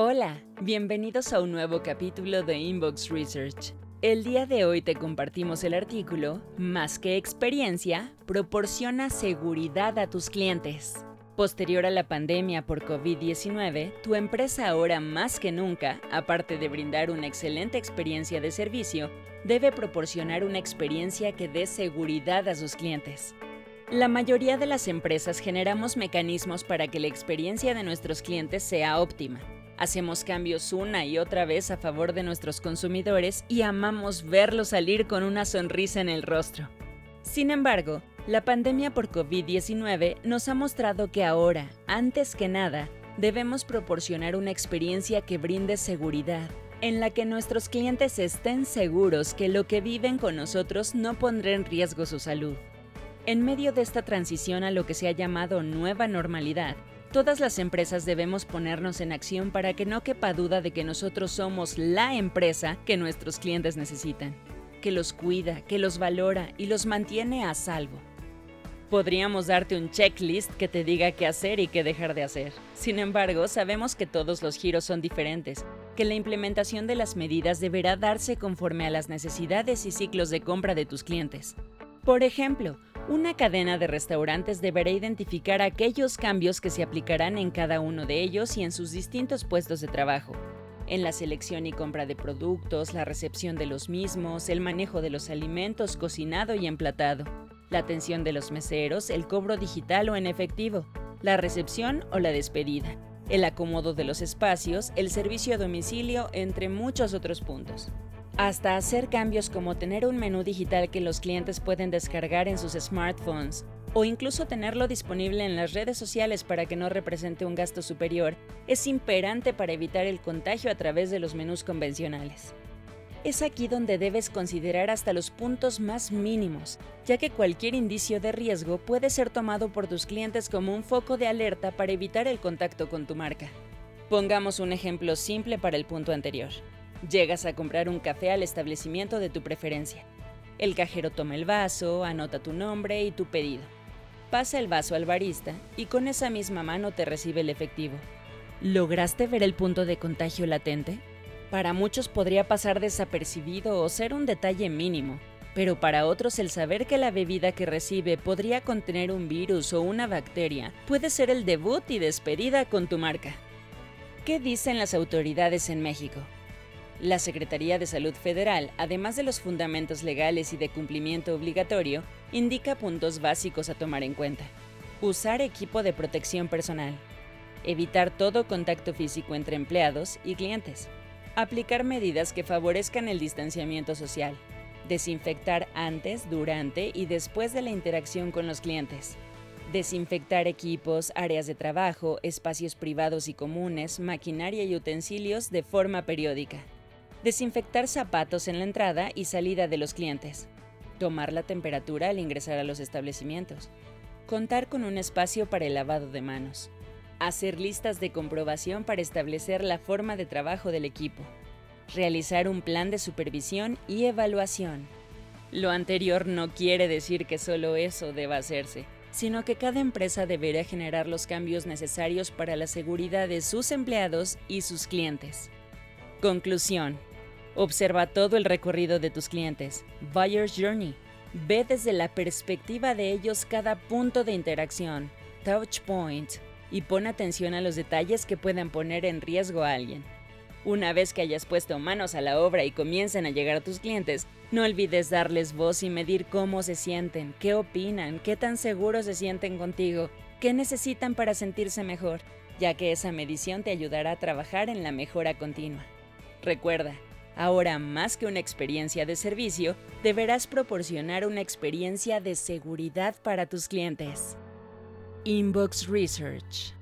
Hola, bienvenidos a un nuevo capítulo de Inbox Research. El día de hoy te compartimos el artículo Más que experiencia, proporciona seguridad a tus clientes. Posterior a la pandemia por COVID-19, tu empresa ahora más que nunca, aparte de brindar una excelente experiencia de servicio, debe proporcionar una experiencia que dé seguridad a sus clientes. La mayoría de las empresas generamos mecanismos para que la experiencia de nuestros clientes sea óptima Hacemos cambios una y otra vez a favor de nuestros consumidores y amamos verlos salir con una sonrisa en el rostro. Sin embargo, la pandemia por COVID-19 nos ha mostrado que ahora, antes que nada, debemos proporcionar una experiencia que brinde seguridad, en la que nuestros clientes estén seguros que lo que viven con nosotros no pondrá en riesgo su salud. En medio de esta transición a lo que se ha llamado nueva normalidad, Todas las empresas debemos ponernos en acción para que no quepa duda de que nosotros somos la empresa que nuestros clientes necesitan, que los cuida, que los valora y los mantiene a salvo. Podríamos darte un checklist que te diga qué hacer y qué dejar de hacer. Sin embargo, sabemos que todos los giros son diferentes, que la implementación de las medidas deberá darse conforme a las necesidades y ciclos de compra de tus clientes. Por ejemplo, una cadena de restaurantes deberá identificar aquellos cambios que se aplicarán en cada uno de ellos y en sus distintos puestos de trabajo, en la selección y compra de productos, la recepción de los mismos, el manejo de los alimentos cocinado y emplatado, la atención de los meseros, el cobro digital o en efectivo, la recepción o la despedida, el acomodo de los espacios, el servicio a domicilio, entre muchos otros puntos hasta hacer cambios como tener un menú digital que los clientes pueden descargar en sus smartphones o incluso tenerlo disponible en las redes sociales para que no represente un gasto superior, es imperante para evitar el contagio a través de los menús convencionales. Es aquí donde debes considerar hasta los puntos más mínimos, ya que cualquier indicio de riesgo puede ser tomado por tus clientes como un foco de alerta para evitar el contacto con tu marca. Pongamos un ejemplo simple para el punto anterior. Llegas a comprar un café al establecimiento de tu preferencia. El cajero toma el vaso, anota tu nombre y tu pedido. Pasa el vaso al barista y con esa misma mano te recibe el efectivo. ¿Lograste ver el punto de contagio latente? Para muchos podría pasar desapercibido o ser un detalle mínimo, pero para otros el saber que la bebida que recibe podría contener un virus o una bacteria puede ser el debut y despedida con tu marca. ¿Qué dicen las autoridades en México? La Secretaría de Salud Federal, además de los fundamentos legales y de cumplimiento obligatorio, indica puntos básicos a tomar en cuenta. Usar equipo de protección personal. Evitar todo contacto físico entre empleados y clientes. Aplicar medidas que favorezcan el distanciamiento social. Desinfectar antes, durante y después de la interacción con los clientes. Desinfectar equipos, áreas de trabajo, espacios privados y comunes, maquinaria y utensilios de forma periódica. Desinfectar zapatos en la entrada y salida de los clientes. Tomar la temperatura al ingresar a los establecimientos. Contar con un espacio para el lavado de manos. Hacer listas de comprobación para establecer la forma de trabajo del equipo. Realizar un plan de supervisión y evaluación. Lo anterior no quiere decir que solo eso deba hacerse, sino que cada empresa deberá generar los cambios necesarios para la seguridad de sus empleados y sus clientes. Conclusión. Observa todo el recorrido de tus clientes. Buyer's Journey. Ve desde la perspectiva de ellos cada punto de interacción, touch point, y pon atención a los detalles que puedan poner en riesgo a alguien. Una vez que hayas puesto manos a la obra y comiencen a llegar a tus clientes, no olvides darles voz y medir cómo se sienten, qué opinan, qué tan seguros se sienten contigo, qué necesitan para sentirse mejor, ya que esa medición te ayudará a trabajar en la mejora continua. Recuerda, Ahora, más que una experiencia de servicio, deberás proporcionar una experiencia de seguridad para tus clientes. Inbox Research